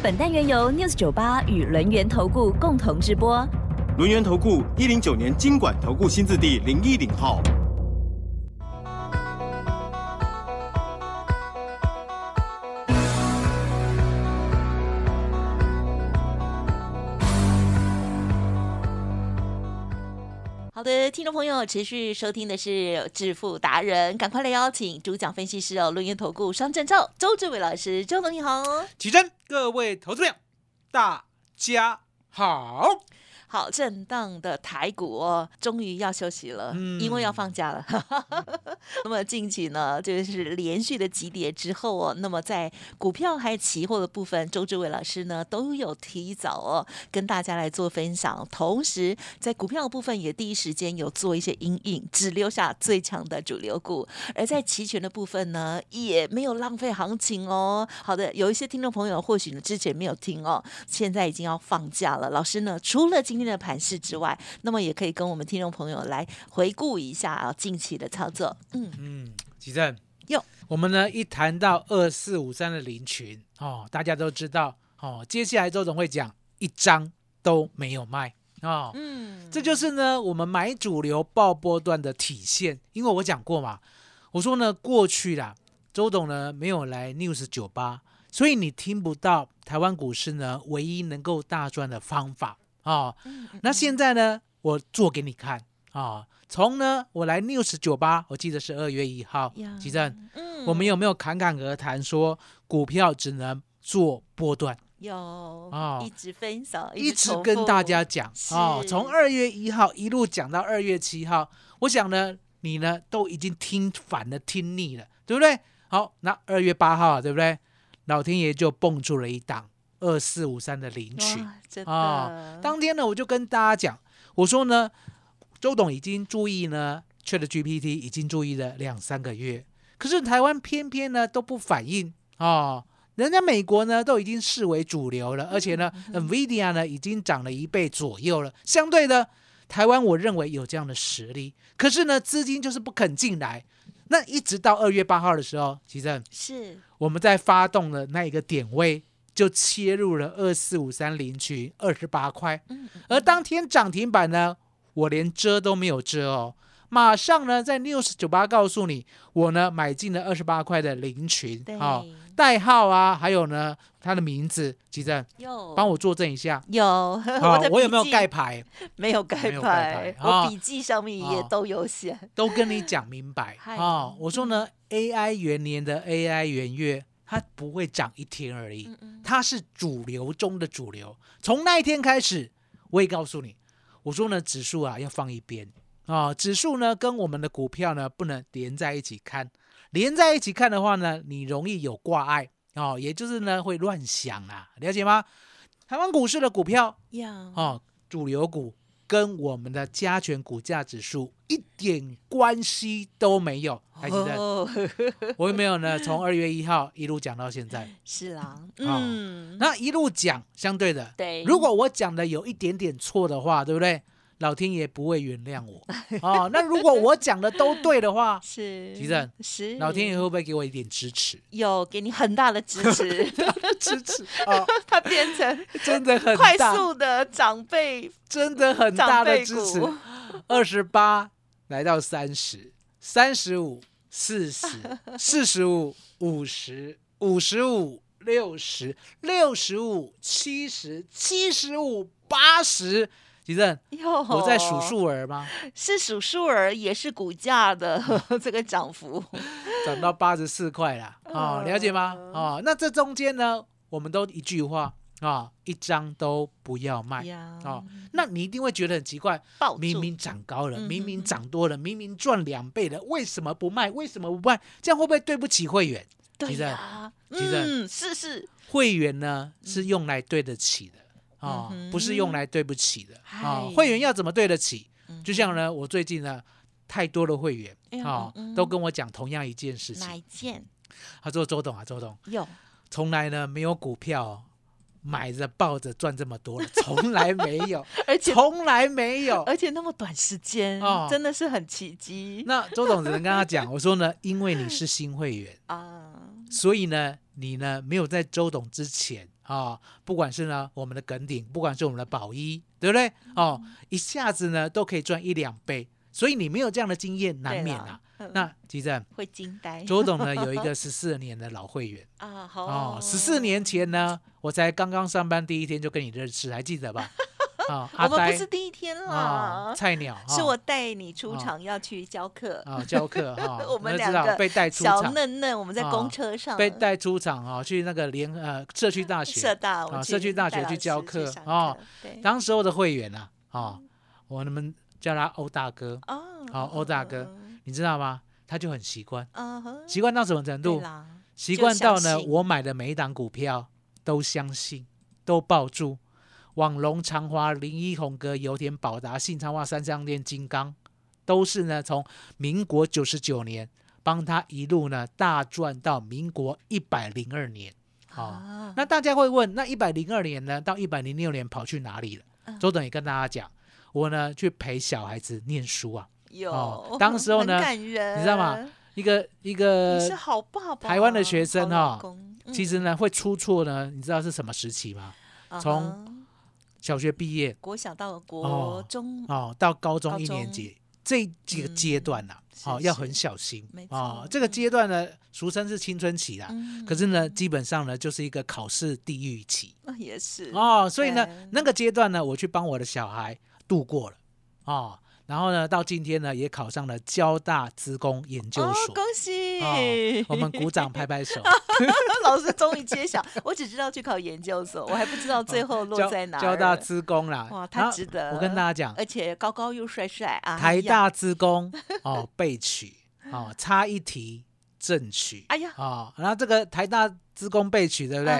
本单元由 News 九八与轮源投顾共同直播。轮源投顾一零九年金管投顾新字第零一零号。好的，听众朋友，持续收听的是致富达人，赶快来邀请主讲分析师哦，论音投顾双证照周志伟老师，周总你好。起身，各位投资者，大家好。好，震荡的台股哦，终于要休息了，嗯因为要放假了。那么近期呢，就是连续的急跌之后哦，那么在股票还有期货的部分，周志伟老师呢都有提早哦跟大家来做分享，同时在股票的部分也第一时间有做一些阴影，只留下最强的主流股，而在期权的部分呢，也没有浪费行情哦。好的，有一些听众朋友或许呢之前没有听哦，现在已经要放假了。老师呢，除了今天的盘势之外，那么也可以跟我们听众朋友来回顾一下啊近期的操作。嗯，嗯，吉正哟，我们呢一谈到二四五三的林群哦，大家都知道哦，接下来周总会讲一张都没有卖哦，嗯，这就是呢我们买主流爆波段的体现。因为我讲过嘛，我说呢过去啦，周董呢没有来 News 酒吧，所以你听不到台湾股市呢唯一能够大赚的方法哦。那现在呢，我做给你看啊。从呢，我来 News 酒吧，我记得是二月一号呀，吉正，嗯我们有没有侃侃而谈说股票只能做波段？有哦一直分手，一直跟大家讲哦，从二月一号一路讲到二月七号，我想呢，你呢都已经听烦了，听腻了，对不对？好，那二月八号啊，对不对？老天爷就蹦出了一档二四五三的领取啊、当天呢，我就跟大家讲，我说呢，周董已经注意呢，Chat GPT 已经注意了两三个月，可是台湾偏偏呢都不反应哦。人家美国呢都已经视为主流了，而且呢，NVIDIA 呢已经涨了一倍左右了。相对的，台湾我认为有这样的实力，可是呢，资金就是不肯进来。那一直到二月八号的时候，其实是我们在发动的那一个点位就切入了二四五三零群二十八块，嗯而当天涨停板呢，我连遮都没有遮哦，马上呢在 News 九八告诉你，我呢买进了二十八块的零群，对，好、代号啊，还有呢它的名字，吉正有。帮我作证一下，有，我有没有盖牌？没有盖牌，我笔记上面也啊都有写。都跟你讲明白。嗨。哦。我说呢，AI 元年的 AI 元月，它不会涨一天而已，它是主流中的主流。从那一天开始，我也告诉你，我说呢，指数啊要放一边。啊、指数呢跟我们的股票呢不能连在一起看，连在一起看的话呢，你容易有挂碍。哦，也就是呢会乱想啊，了解吗？台湾股市的股票呀，哦，主流股跟我们的加权股价指数一点关系都没有，还记得？哦，我有没有呢？从二月一号一路讲到现在，是啊，哦嗯，那一路讲，相对的，对，如果我讲的有一点点错的话，对不对？老天爷不会原谅我哦。那如果我讲的都对的话，是吉正是老天爷会不会给我一点支持？有给你很大的支持，支持哦，他变成真的很快，速的长辈真的很大的支持。二十八来到三十，三十五、四十、四十五、五十、五十五、六十、六十五、七十、七十五、八十。吉正，我在数数儿吗？是数数儿，也是股价的 这个涨幅，涨到八十四块了哦，了解吗？哦，那这中间呢，我们都一句话啊、一张都不要卖。啊哦，那你一定会觉得很奇怪，明明涨高了，嗯明明涨多了，明明赚两倍了，为什么不卖？为什么不卖？这样会不会对不起会员？对其实呀，其实嗯，是是，会员呢是用来对得起的，啊、嗯哼不是用来对不起的啊、嗨会员要怎么对得起？嗯就像呢，我最近呢，太多的会员啊、嗯都跟我讲同样一件事哪情。一件他说：“周董啊，周董，有？从来呢没有股票哦买着抱着赚这么多了，从来没有，而且从来没有。而且那么短时间，哦真的是很奇迹那周董只能跟他讲，我说呢，因为你是新会员，啊！所以呢，你呢没有在周董之前啊，不管是呢我们的耿鼎，不管是我们的宝一，对不对？哦，一下子呢都可以赚一两倍，所以你没有这样的经验，难免啊。那吉正，会惊呆周董呢有一个 十四年的老会员啊！好哦，十四年前呢，我才刚刚上班第一天就跟你认识，还记得吧？啊，阿我们不是第一天啊，啦，菜鸟 是哦我带你出哦场要去教课，啊教课哈，我们两个道被带出小，嫩嫩，我们在啊公车上。被带出场啊，去那个联呃社区大学。社大，啊社区大学去教课上哦，当时候的会员啊，啊，我们叫他欧大哥，哦，好欧大哥你知道吗？他就很习惯，嗯哼，习惯到什么程度？习惯到呢，我买的每一档股票都相信，都抱住。网龙、长华、林一、红哥、油田、宝达、信昌化、三商店、金刚，都是呢从民国九十九年帮他一路呢大赚到民国一百零二年。好、啊那大家会问，那一百零二年呢，到一百零六年跑去哪里了？嗯周董也跟大家讲，我呢去陪小孩子念书啊，有哦，当时候呢 你知道吗？一个一你个是好爸爸，台湾的学生哈其实呢会出错呢，你知道是什么时期吗？嗯从小学毕业国小到国哦中，哦，到高中一年级这几个阶段呐、是哦，要是很小心没哦错。这个阶段呢，俗称是青春期啦，嗯可是呢，基本上呢就是一个考试地狱期啊也是哦，所以呢，那个阶段呢，我去帮我的小孩度过了哦。然后呢，到今天呢，也考上了交大资工研究哦，所。恭喜！哦，我们鼓掌 拍拍手。老师终于揭晓，我只知道去考研究所，我还不知道最后落在哪儿。交大资工啦，哇，他值得。我跟大家讲，而且高高又帅帅啊！台，大资工哦被取哦差一题正取哎呀，哦，然后这个台大资工备取对不对？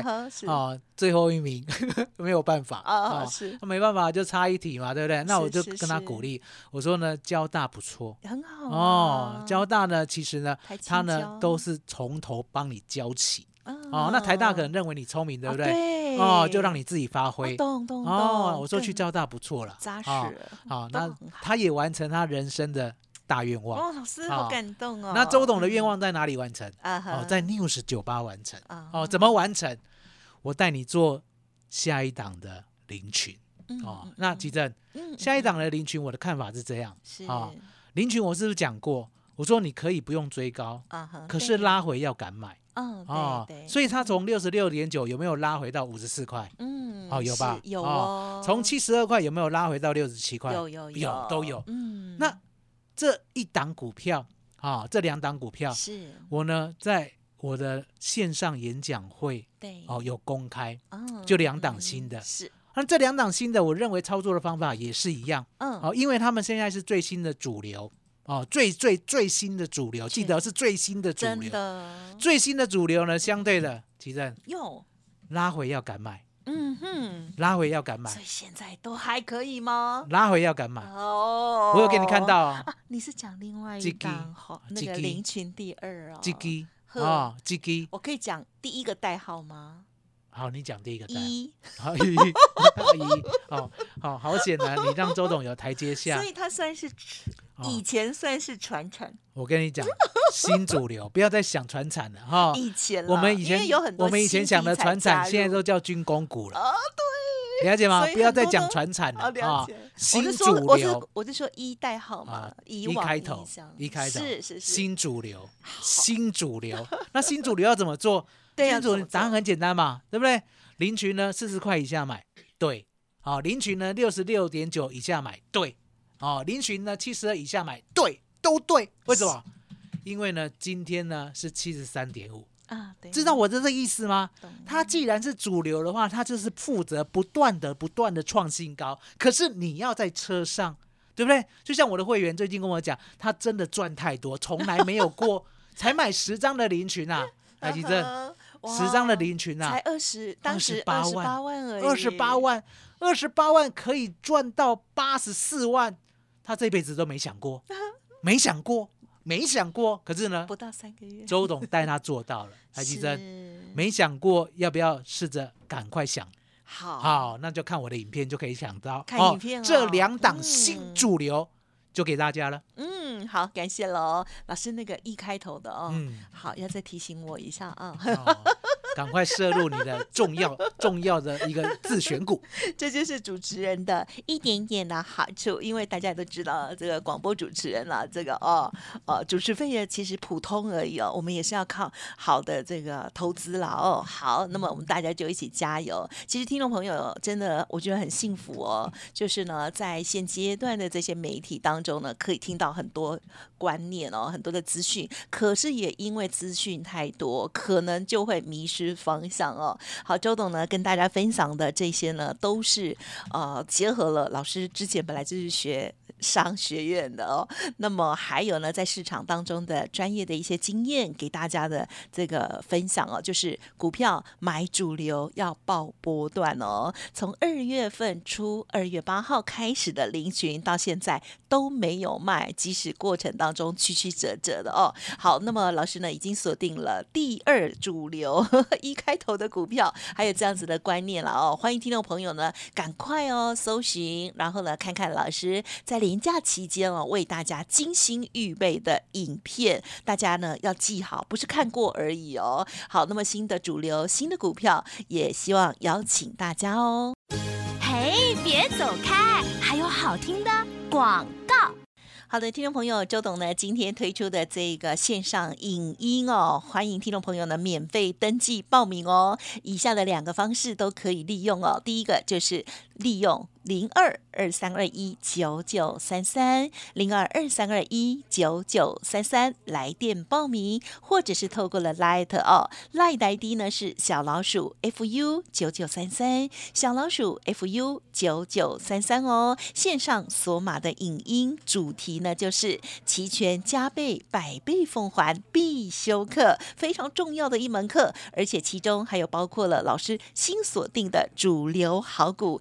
哦，最后一名 没有办法啊，哦，是。那没办法就差一题嘛，对不对？那我就跟他鼓励，我说呢，交大不错。很好哦啊，交大呢其实呢他呢都是从头帮你教起。哦哦，那台大可能认为你聪明，对不对？对。哦，就让你自己发挥。哦。懂懂懂。哦，我说去交大不错了，扎实。哦好，那他也完成他人生的大愿望。哦，老师哦好感动哦。那周董的愿嗯望在哪里完成？哦，在 News 酒吧完成。啊哦，怎么完成？我带你做下一档的林群。嗯哦嗯，那吉正，下一档的林群，我的看法是这样。是哦林群我是不是讲过？我说你可以不用追高，啊，可是拉回要敢买嗯哦。所以他从六十六点九有没有拉回到五十四块？嗯哦，有吧？有哦，从七十二块有没有拉回到六十七块？有有有都有。嗯，那这一档股票啊，这两档股票，是。我呢在我的线上演讲会对。哦有公开。哦就两档嗯新的。是。那这两档新的，我认为操作的方法也是一样嗯。哦，因为他们现在是最新的主流哦，最最最新的主流，记得是最新的主真流。的。最新的主流呢，相对的，奇正有拉回要敢买，嗯哼，拉回要敢买。所以，现在都还可以吗？拉回要敢买。哦，我有给你看到。你是讲另外一这个档好那个个林群第二哦，基基呵。哦，基基，我可以讲第一个代号吗？好，你讲第一个单，一，好一一，哦，好好险啊！你让周董有台阶下。所。以他算是哦以前算是传承，我跟你讲，新主流，不要再想传产了哈。以前我们以前有很多我们以前新想的传产，现在都叫军工股了，啊，对，了解吗？不要再讲传产了啊新主流。我是说一代号嘛一开头，一开头是是是，新主流，新主流。那新主流要怎么做？新主答案很简单嘛，对不对？林群呢，四十块以下买，对。好，林群呢，六十六点九以下买，对。哦，林群呢，七十二以下买，对，都对。为什么？因为呢，今天呢是七十三点五，啊，对，知道我的这意思吗？懂它既然是主流的话，它就是负责不断的、不断的创新高。可是你要在车上，对不对？就像我的会员最近跟我讲，他真的赚太多，从来没有过，才买十张的林群啊，海吉正，十张的林群啊才，二十，当时二28十八万而已，二十八，万，二十八万可以赚到八十四万，他这辈子都没想过，没想过，没想过。可是呢不，到三个月，周董带他做到了，台积电是没想过要不要试着赶快想。好，好，那就看我的影片就可以想到。看影片这哦两档嗯新主流就给大家了。嗯，好，感谢喽，老师那个一开头的哦，嗯，好，要再提醒我一下啊。哦赶快摄入你的重要 重要的一个自选股。这就是主持人的一点点的好处，因为大家都知道这个广播主持人啦，这个哦哦主持费也其实普通而已哦，我们也是要靠好的这个投资啦哦。好，那么我们大家就一起加油。其实听众朋友真的我觉得很幸福哦，就是呢在现阶段的这些媒体当中呢，可以听到很多观念哦，很多的资讯，可是也因为资讯太多，可能就会迷失方向哦。好，周董呢跟大家分享的这些呢，都是呃结合了老师之前本来就是学商学院的哦，那么还有呢在市场当中的专业的一些经验给大家的这个分享哦，就是股票买主流要报波段哦，从二月份初二月八号开始的零群到现在都没有卖，即使过程当中曲曲折折的哦。好，那么老师呢已经锁定了第二主流 一开头的股票，还有这样子的观念了哦。欢迎听众朋友呢赶快哦搜寻，然后呢看看老师在连假期间哦为大家精心预备的影片，大家呢要记好，不是看过而已哦。好，那么新的主流新的股票，也希望邀请大家哦。嘿，别走开，还有好听的广告。好的，听众朋友，周董呢今天推出的这个线上影音哦，欢迎听众朋友呢免费登记报名哦。以下的两个方式都可以利用哦。第一个就是利用零二二三二一九九三三零二二三二一九九三三来电报名，或者是透过了 Light 哦，Light ID 呢是小老鼠 fu 九九三三，小老鼠 fu 九九三三哦。线上索马的影音主题呢就是齐全加倍百倍奉还必修课，非常重要的一门课，而且其中还有包括了老师新锁定的主流好股，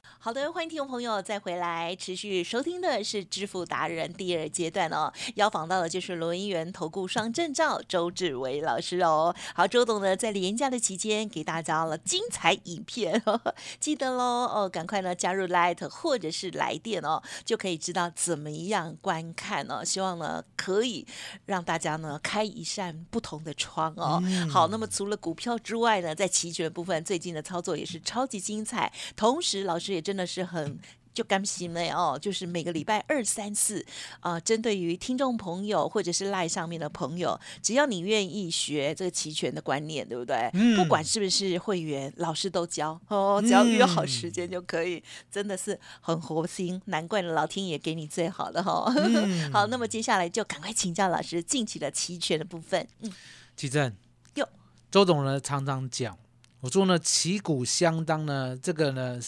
好的，欢迎听众朋友再回来，持续收听的是致富达人第二阶段哦。邀访到的就是罗音源投顾双证照周志伟老师哦。好，周董呢在连假的期间给大家了精彩影片，呵呵记得喽哦，赶快呢加入 Light 或者是来电哦，就可以知道怎么样观看哦。希望呢可以让大家呢开一扇不同的窗哦。好，那么除了股票之外呢，在期权部分，最近的操作也是超级精彩，同时老师也真的是很。就甘心了哦，就是每个礼拜二、三、四，啊、针对于听众朋友或者是赖上面的朋友，只要你愿意学这个期权的观念，对不对？嗯不管是不是会员，老师都教哦，只要约好时嗯间就可以，真的是很活心，难怪老天爷给你最好的哈、哦。嗯 好，那么接下来就赶快请教老师近期的期权的部分。嗯，奇正哟，周总呢常常讲，我说呢旗鼓相当呢，这个呢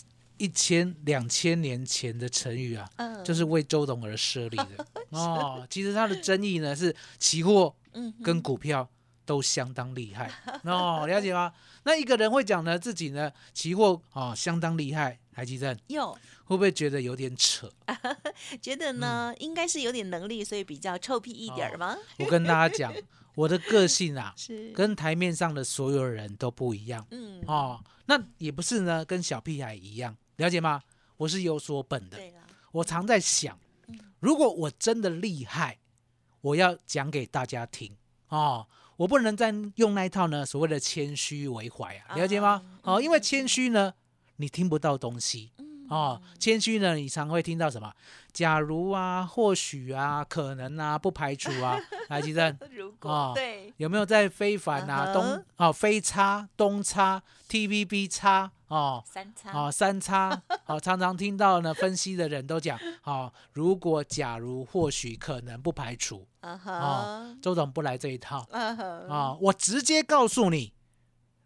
一千两千年前的成语啊，嗯就是为周董而设立的 哦。其实它的争议呢是期货跟股票都相当厉害 哦，了解吗？那一个人会讲呢自己呢期货哦相当厉害，台积电有，会不会觉得有点扯？觉得呢、应该是有点能力，所以比较臭屁一点儿吗？我跟大家讲，我的个性啊，是，跟台面上的所有人都不一样嗯，哦。那也不是呢，跟小屁孩一样，了解吗？我是有所本的。我常在想，如果我真的厉害，我要讲给大家听哦。我不能再用那一套呢所谓的谦虚为怀啊，了解吗？好哦，因为谦虚呢，你听不到东西嗯，哦，谦虚呢，你常会听到什么？假如啊，或许啊，可能啊，不排除啊。来，吉正。如果、哦对，有没有在非凡啊、东哦非差、东差、TVB 差哦？三差。哦，三差。哦，常常听到呢，分析的人都讲，哦，如果、假如、或许、可能、不排除，嗯哦，周总不来这一套。啊、我直接告诉你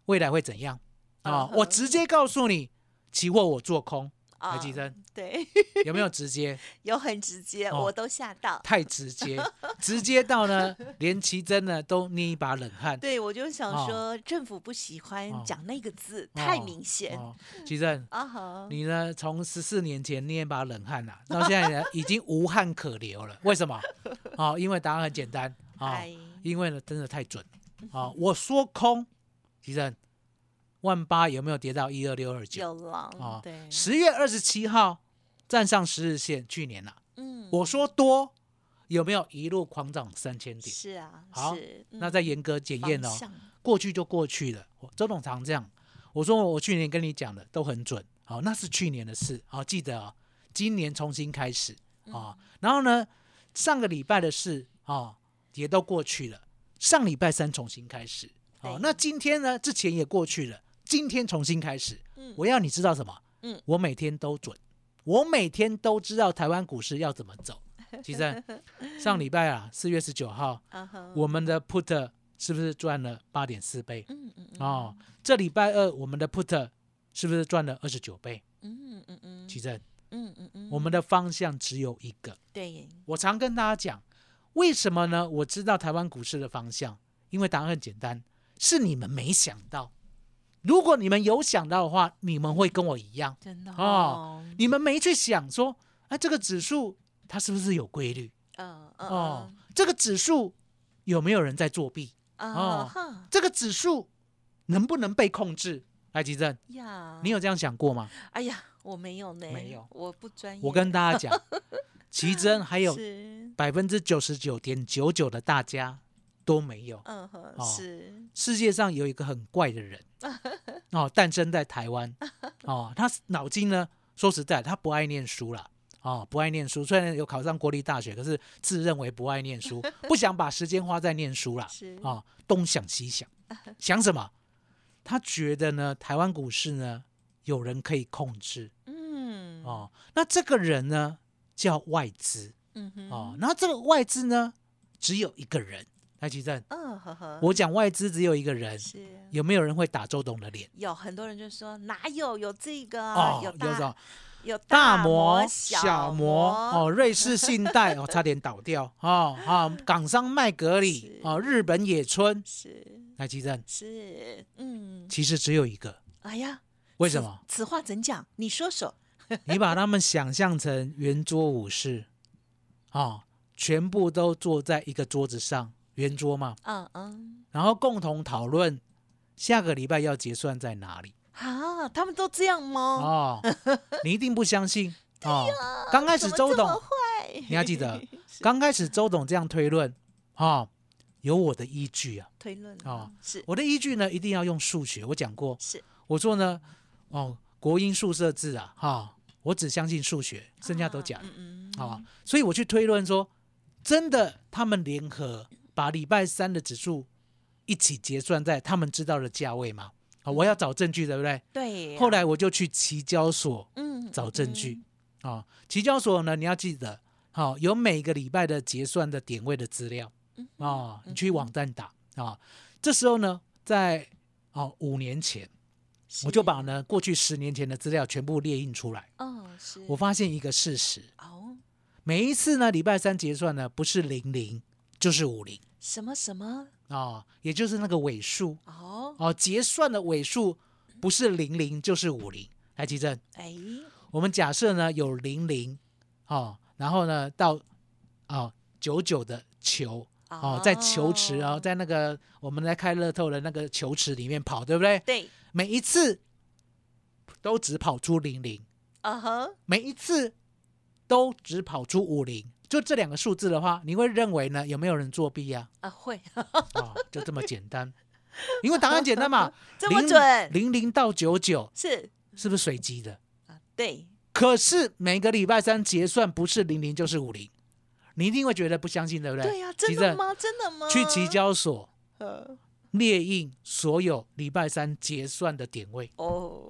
未来会怎样。啊、我直接告诉你期货我做空，啊台积电对，有没有直接？有很直接，哦我都吓到。太直接，直接到呢，连奇珍呢都捏一把冷汗。对，我就想哦说，政府不喜欢哦讲那个字，太明显哦，奇珍，啊哈。你呢？从十四年前捏一把冷汗呐、到现在呢，已经无汗可流了。为什么？哦，因为答案很简单啊、哎因为呢，真的太准啊、我说空，奇珍，万八有没有跌到一二六二九？有了，啊对，十月二十七号站上十日线，去年啊、嗯，我说多，有没有一路狂涨三千点？是啊，好嗯那再严格检验哦。过去就过去了。周董常这样，我说我去年跟你讲的都很准，好、那是去年的事，好、记得啊、今年重新开始啊、然后呢，上个礼拜的事啊、也都过去了，上礼拜三重新开始，好、对。那今天呢之前也过去了，今天重新开始，嗯我要你知道什么？嗯我每天都准，我每天都知道台湾股市要怎么走。其实上礼拜啊，四月十九号，我们的 put 是不是赚了八点四倍？嗯嗯嗯哦，这礼拜二我们的 put 是不是赚了二十九倍？嗯嗯嗯奇正，嗯嗯嗯，我们的方向只有一个。对我常跟大家讲，为什么呢？我知道台湾股市的方向，因为答案很简单，是你们没想到。如果你们有想到的话，你们会跟我一样，真的哦哦，你们没去想说，哎，这个指数它是不是有规律？嗯嗯哦，这个指数有没有人在作弊？嗯哦这个指数能不能被控制？来，吉正，呀，你有这样想过吗？哎呀，我没有呢，没有我不专业。我跟大家讲，奇珍还有，百分之九十九点九九的大家都没有。嗯哼，哦是，世界上有一个很怪的人，哦，诞生在台湾，哦，他脑筋呢，说实在，他不爱念书啦，哦，不爱念书，虽然有考上国立大学，可是自认为不爱念书，不想把时间花在念书啦，是哦，东想西想，想什么？他觉得呢，台湾股市呢，有人可以控制，嗯，哦，那这个人呢叫外资嗯哼，哦，然后这个外资呢只有一个人，来吉正，嗯呵呵，我讲外资只有一个人，是有没有人会打周董的脸？有很多人就说哪有有这个哦啊，，有有大有大摩、小摩哦，瑞士信贷哦，差点倒掉哦啊，港商麦格里是哦，日本野村，是来吉正，是，嗯，其实只有一个，哎呀，为什么？此此话怎讲？你说说。你把他们想象成圆桌武士，哦，全部都坐在一个桌子上，圆桌嘛，嗯嗯，然后共同讨论下个礼拜要结算在哪里。啊，他们都这样吗？哦，你一定不相信哦。刚开始周董你要记得 刚开始周董这样推论，哦，有我的依据啊。推论哦啊是我的依据呢，一定要用数学。我讲过，是我说呢，哦，国英数设置啊，哈、我只相信数学，剩下都假的嗯嗯啊、所以我去推论说，真的他们联合把礼拜三的指数一起结算在他们知道的价位吗？啊、我要找证据，对不对？对呀，后来我就去期交所嗯找证据，啊、期交所呢，你要记得，好、有每个礼拜的结算的点位的资料。嗯啊、你去网站打。啊、这时候呢，在哦五年前，我就把呢过去十年前的资料全部列印出来。哦是。我发现一个事实，哦。每一次呢礼拜三结算呢，不是零零就是五零什么什么？哦，也就是那个尾数。哦。哦，结算的尾数不是零零就是五零。来，奇正，哎。我们假设呢有零零哦，然后呢到哦九九的球。哦，在球池哦，在那个我们来开乐透的那个球池里面跑，对不对？对。每一次都只跑出零零，啊哈每一次都只跑出五零，就这两个数字的话，你会认为呢有没有人作弊呀、啊会啊？就这么简单，因为答案简单嘛，这么准零零到九九是是不是随机的？啊对可是每个礼拜三结算不是零零就是五零，你一定会觉得不相信，对不对？对呀、真的吗？真的吗？去期交所呃列印所有礼拜三结算的点位哦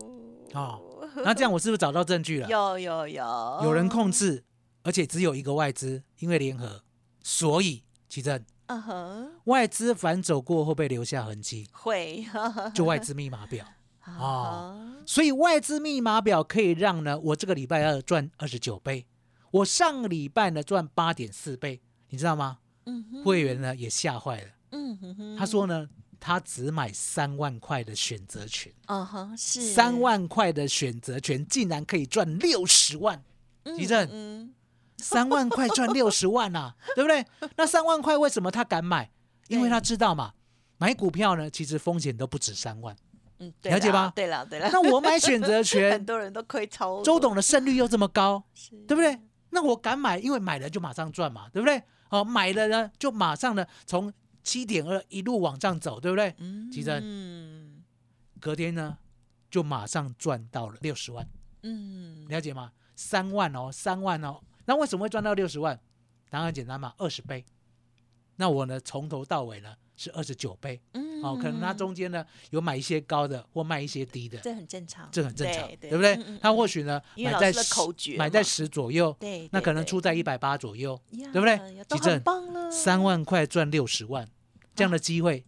哦，那这样我是不是找到证据了？有有有，有人控制，而且只有一个外资，因为联合，所以奇正。嗯哼，外资反走过会不会留下痕迹？会。就外资密码表。啊，所以外资密码表可以让呢，我这个礼拜二赚二十九倍，我上个礼拜呢赚八点四倍，你知道吗？嗯哼，会员呢也吓坏了，嗯哼哼，他说呢，他只买三万块的选择权，嗯哼是。三万块的选择权竟然可以赚六十万，嗯地震嗯三万块赚六十万啊，对不对？那三万块为什么他敢买？因为他知道嘛，买股票呢其实风险都不止三万。嗯，对了解吧对了对了，那我买选择权 很，多人都亏超多周董的胜率又这么高，是对不对？那我敢买，因为买了就马上赚嘛，对不对？哦，买了呢就马上呢从七点二一路往上走，对不对？嗯吉珍嗯隔天呢就马上赚到了六十万，嗯了解吗？三万哦，三万哦。那为什么会赚到六十万？答案很简单嘛，二十倍。那我呢从头到尾呢是二十九倍，嗯。哦，可能它中间呢有买一些高的或卖一些低的，这很正常，这很正常，对对。不对？他或许呢买在十买在十左右，对，那可能出在一百八左右，呀对不对？呀都地震很棒了，三万块赚六十万，这样的机会啊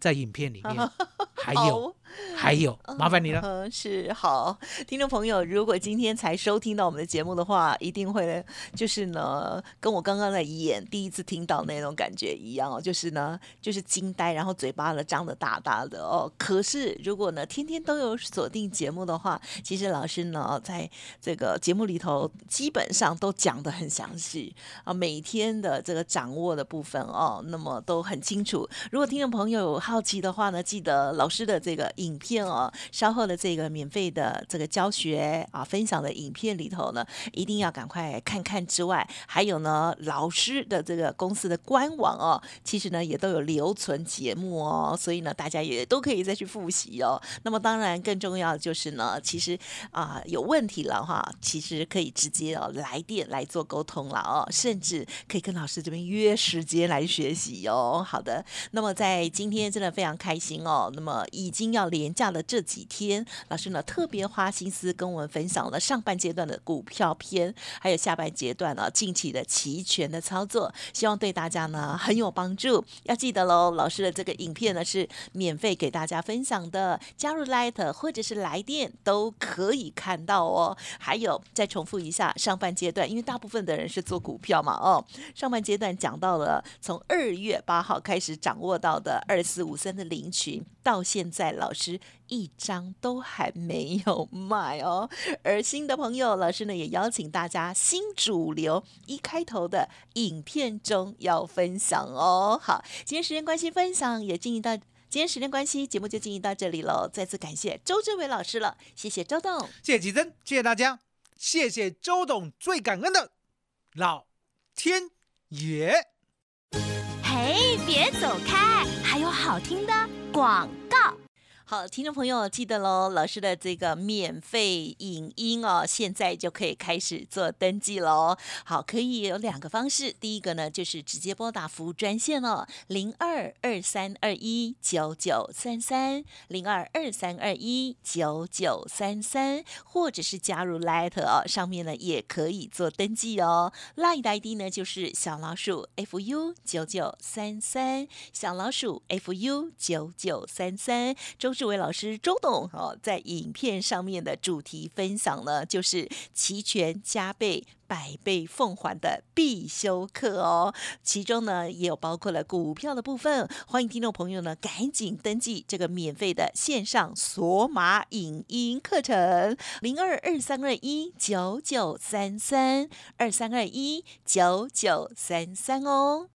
在影片里面还有还有，麻烦你了。嗯，是好，听众朋友，如果今天才收听到我们的节目的话，一定会就是呢，跟我刚刚在演第一次听到那种感觉一样哦，就是呢，就是惊呆，然后嘴巴呢张得大大的哦。可是如果呢天天都有锁定节目的话，其实老师呢在这个节目里头基本上都讲得很详细啊，每天的这个掌握的部分哦，那么都很清楚。如果听众朋友有好奇的话呢，记得老师的这个影片哦，稍后的这个免费的这个教学啊分享的影片里头呢，一定要赶快看看之外，还有呢老师的这个公司的官网哦，其实呢也都有留存节目哦，所以呢大家也都可以再去复习哦。那么当然更重要的就是呢，其实啊、有问题了哈，其实可以直接哦来电来做沟通了哦，甚至可以跟老师这边约时间来学习哦。好的，那么在今天真的非常开心哦。那么已经要连假了这几天，老师呢特别花心思跟我们分享了上半阶段的股票篇，还有下半阶段呢近期的期权的操作，希望对大家呢很有帮助。要记得喽，老师的这个影片呢是免费给大家分享的，加入 Light 或者是来电都可以看到哦。还有再重复一下上半阶段，因为大部分的人是做股票嘛哦，上半阶段讲到了从二月八号开始掌握到的二四五三的零群，到现在老师一张都还没有卖哦。而新的朋友，老师呢也邀请大家新主流一开头的影片中要分享哦。好，今天时间关系，分享也进行到。今天时间关系，节目就进行到这里喽。再次感谢周志伟老师了，谢谢周董。谢谢吉珍，谢谢大家，谢谢周董，最感恩的老天爷。哎，别走开，还有好听的广。好，听众朋友记得喽，老师的这个免费影音哦，现在就可以开始做登记喽。好，可以有两个方式，第一个呢就是直接拨打服务专线哦，零二二三二一九九三三零二二三二一九九三三，或者是加入 Light 哦，上面呢也可以做登记哦。Light 的 ID 呢就是小老鼠 fu 九九三三，小老鼠 fu 九九三三。周志伟老师周董哦，在影片上面的主题分享呢，就是期权加倍。百倍奉还的必修课哦，其中呢也有包括了股票的部分，欢迎听众朋友呢赶紧登记这个免费的线上索马影音课程，零二二三二一九九三三二三二一九九三三哦。